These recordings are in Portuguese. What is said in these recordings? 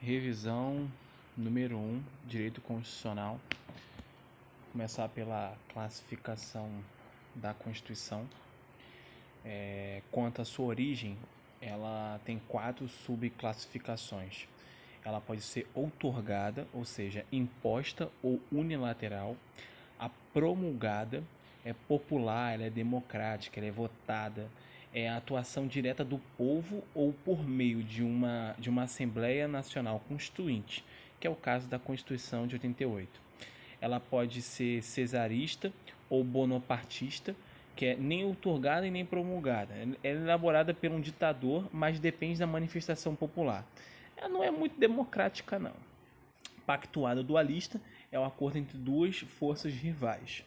Revisão número 1, um, Direito Constitucional. Começar pela classificação da Constituição. É, quanto à sua origem, ela tem quatro subclassificações. Ela pode ser outorgada, ou seja, imposta ou unilateral. A promulgada é popular, ela é democrática, ela é votada, é a atuação direta do povo ou por meio de uma, de uma Assembleia Nacional Constituinte, que é o caso da Constituição de 88. Ela pode ser cesarista ou bonapartista, que é nem outorgada e nem promulgada. é elaborada por um ditador, mas depende da manifestação popular. Ela não é muito democrática, não. Pactuada dualista é o acordo entre duas forças rivais.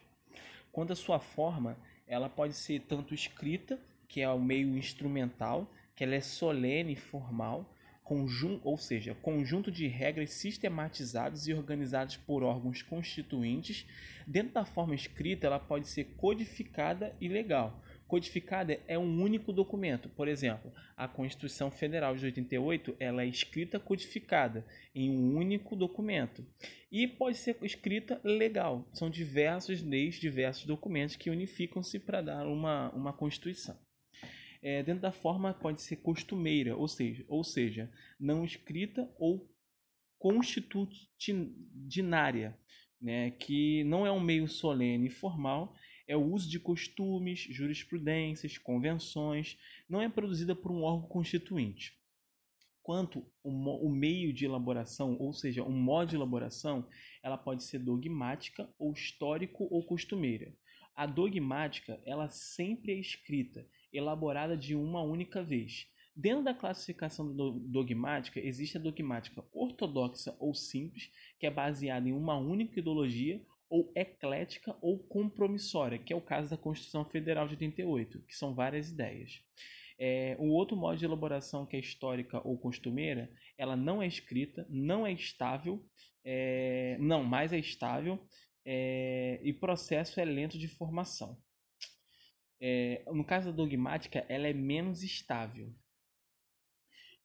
Quanto à sua forma, ela pode ser tanto escrita que é o meio instrumental, que ela é solene e formal, conjunto, ou seja, conjunto de regras sistematizadas e organizadas por órgãos constituintes. Dentro da forma escrita, ela pode ser codificada e legal. Codificada é um único documento. Por exemplo, a Constituição Federal de 88, ela é escrita codificada em um único documento. E pode ser escrita legal. São diversas leis, diversos documentos que unificam-se para dar uma, uma Constituição é, dentro da forma pode ser costumeira, ou seja, ou seja, não escrita ou constitucionária, né, que não é um meio solene e formal, é o uso de costumes, jurisprudências, convenções, não é produzida por um órgão constituinte. Quanto o, meio de elaboração, ou seja, um modo de elaboração, ela pode ser dogmática ou histórico ou costumeira. A dogmática, ela sempre é escrita elaborada de uma única vez. Dentro da classificação dogmática, existe a dogmática ortodoxa ou simples, que é baseada em uma única ideologia, ou eclética ou compromissória, que é o caso da Constituição Federal de 88, que são várias ideias. É, o outro modo de elaboração, que é histórica ou costumeira, ela não é escrita, não é estável, é, não, mais é estável, é, e processo é lento de formação. É, no caso da dogmática, ela é menos estável.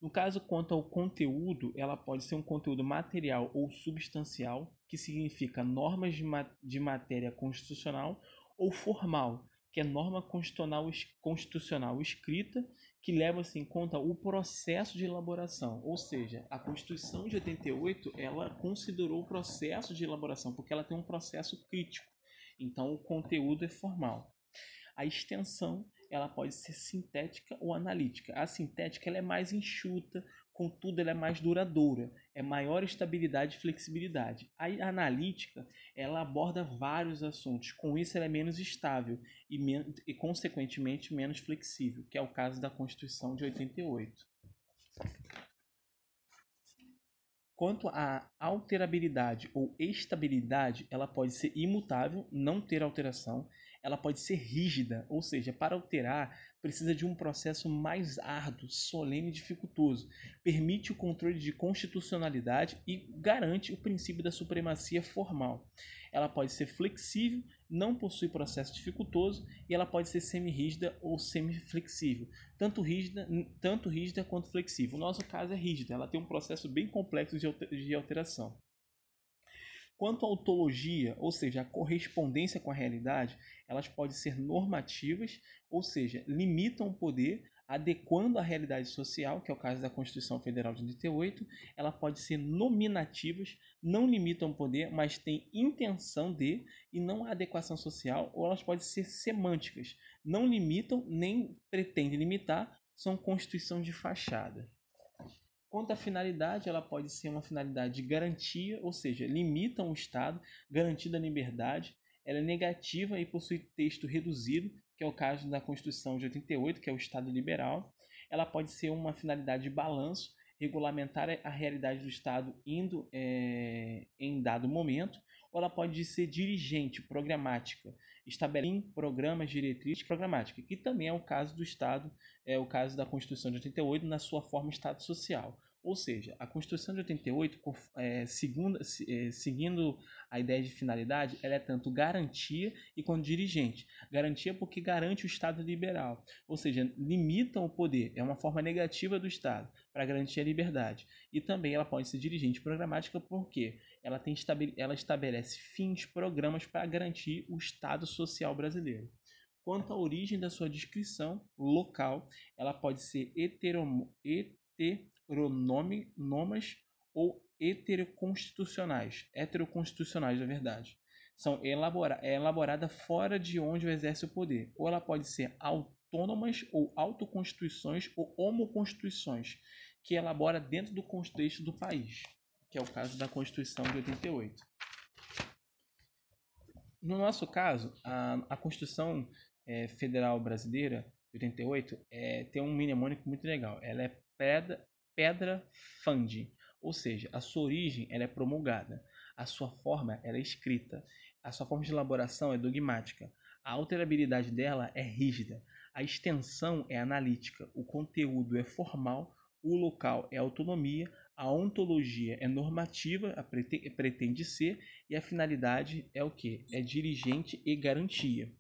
No caso quanto ao conteúdo, ela pode ser um conteúdo material ou substancial, que significa normas de, de matéria constitucional, ou formal, que é norma constitucional, constitucional escrita, que leva-se em conta o processo de elaboração. Ou seja, a Constituição de 88 ela considerou o processo de elaboração, porque ela tem um processo crítico. Então, o conteúdo é formal. A extensão ela pode ser sintética ou analítica. A sintética ela é mais enxuta, contudo ela é mais duradoura, é maior estabilidade e flexibilidade. A analítica ela aborda vários assuntos, com isso ela é menos estável e, e consequentemente menos flexível, que é o caso da Constituição de 88. Quanto à alterabilidade ou estabilidade, ela pode ser imutável, não ter alteração, ela pode ser rígida, ou seja, para alterar precisa de um processo mais árduo, solene e dificultoso. Permite o controle de constitucionalidade e garante o princípio da supremacia formal. Ela pode ser flexível, não possui processo dificultoso e ela pode ser semi-rígida ou semi-flexível, tanto rígida, tanto rígida quanto flexível. O nosso caso é rígida, ela tem um processo bem complexo de alteração. Quanto à ontologia, ou seja, a correspondência com a realidade, elas podem ser normativas, ou seja, limitam o poder, adequando a realidade social, que é o caso da Constituição Federal de 88, ela pode ser nominativas, não limitam o poder, mas têm intenção de e não a adequação social, ou elas podem ser semânticas, não limitam nem pretendem limitar, são constituição de fachada. Quanto à finalidade, ela pode ser uma finalidade de garantia, ou seja, limita o Estado, garantida a liberdade. Ela é negativa e possui texto reduzido, que é o caso da Constituição de 88, que é o Estado liberal. Ela pode ser uma finalidade de balanço, regulamentar a realidade do Estado indo é, em dado momento, ou ela pode ser dirigente, programática, estabelecendo programas, diretrizes programática, que também é o caso do Estado, é o caso da Constituição de 88 na sua forma Estado Social. Ou seja, a Constituição de 88, é, segundo, é, seguindo a ideia de finalidade, ela é tanto garantia e quanto dirigente. Garantia porque garante o Estado liberal, ou seja, limitam o poder, é uma forma negativa do Estado para garantir a liberdade. E também ela pode ser dirigente programática porque ela, tem, ela estabelece fins, programas para garantir o Estado social brasileiro. Quanto à origem da sua descrição local, ela pode ser heteromo, heteronomas ou heteroconstitucionais, heteroconstitucionais, na verdade. São elabora é elaborada fora de onde exerce o poder. Ou ela pode ser autônomas ou autoconstituições ou homoconstituições, que elabora dentro do contexto do país, que é o caso da Constituição de 88. No nosso caso, a, a Constituição é, Federal Brasileira, de 88, é, tem um mnemônico muito legal. Ela é pedra, pedra ou seja, a sua origem ela é promulgada, a sua forma ela é escrita, a sua forma de elaboração é dogmática, a alterabilidade dela é rígida, a extensão é analítica, o conteúdo é formal, o local é autonomia, a ontologia é normativa, pretende ser, e a finalidade é o que? É dirigente e garantia.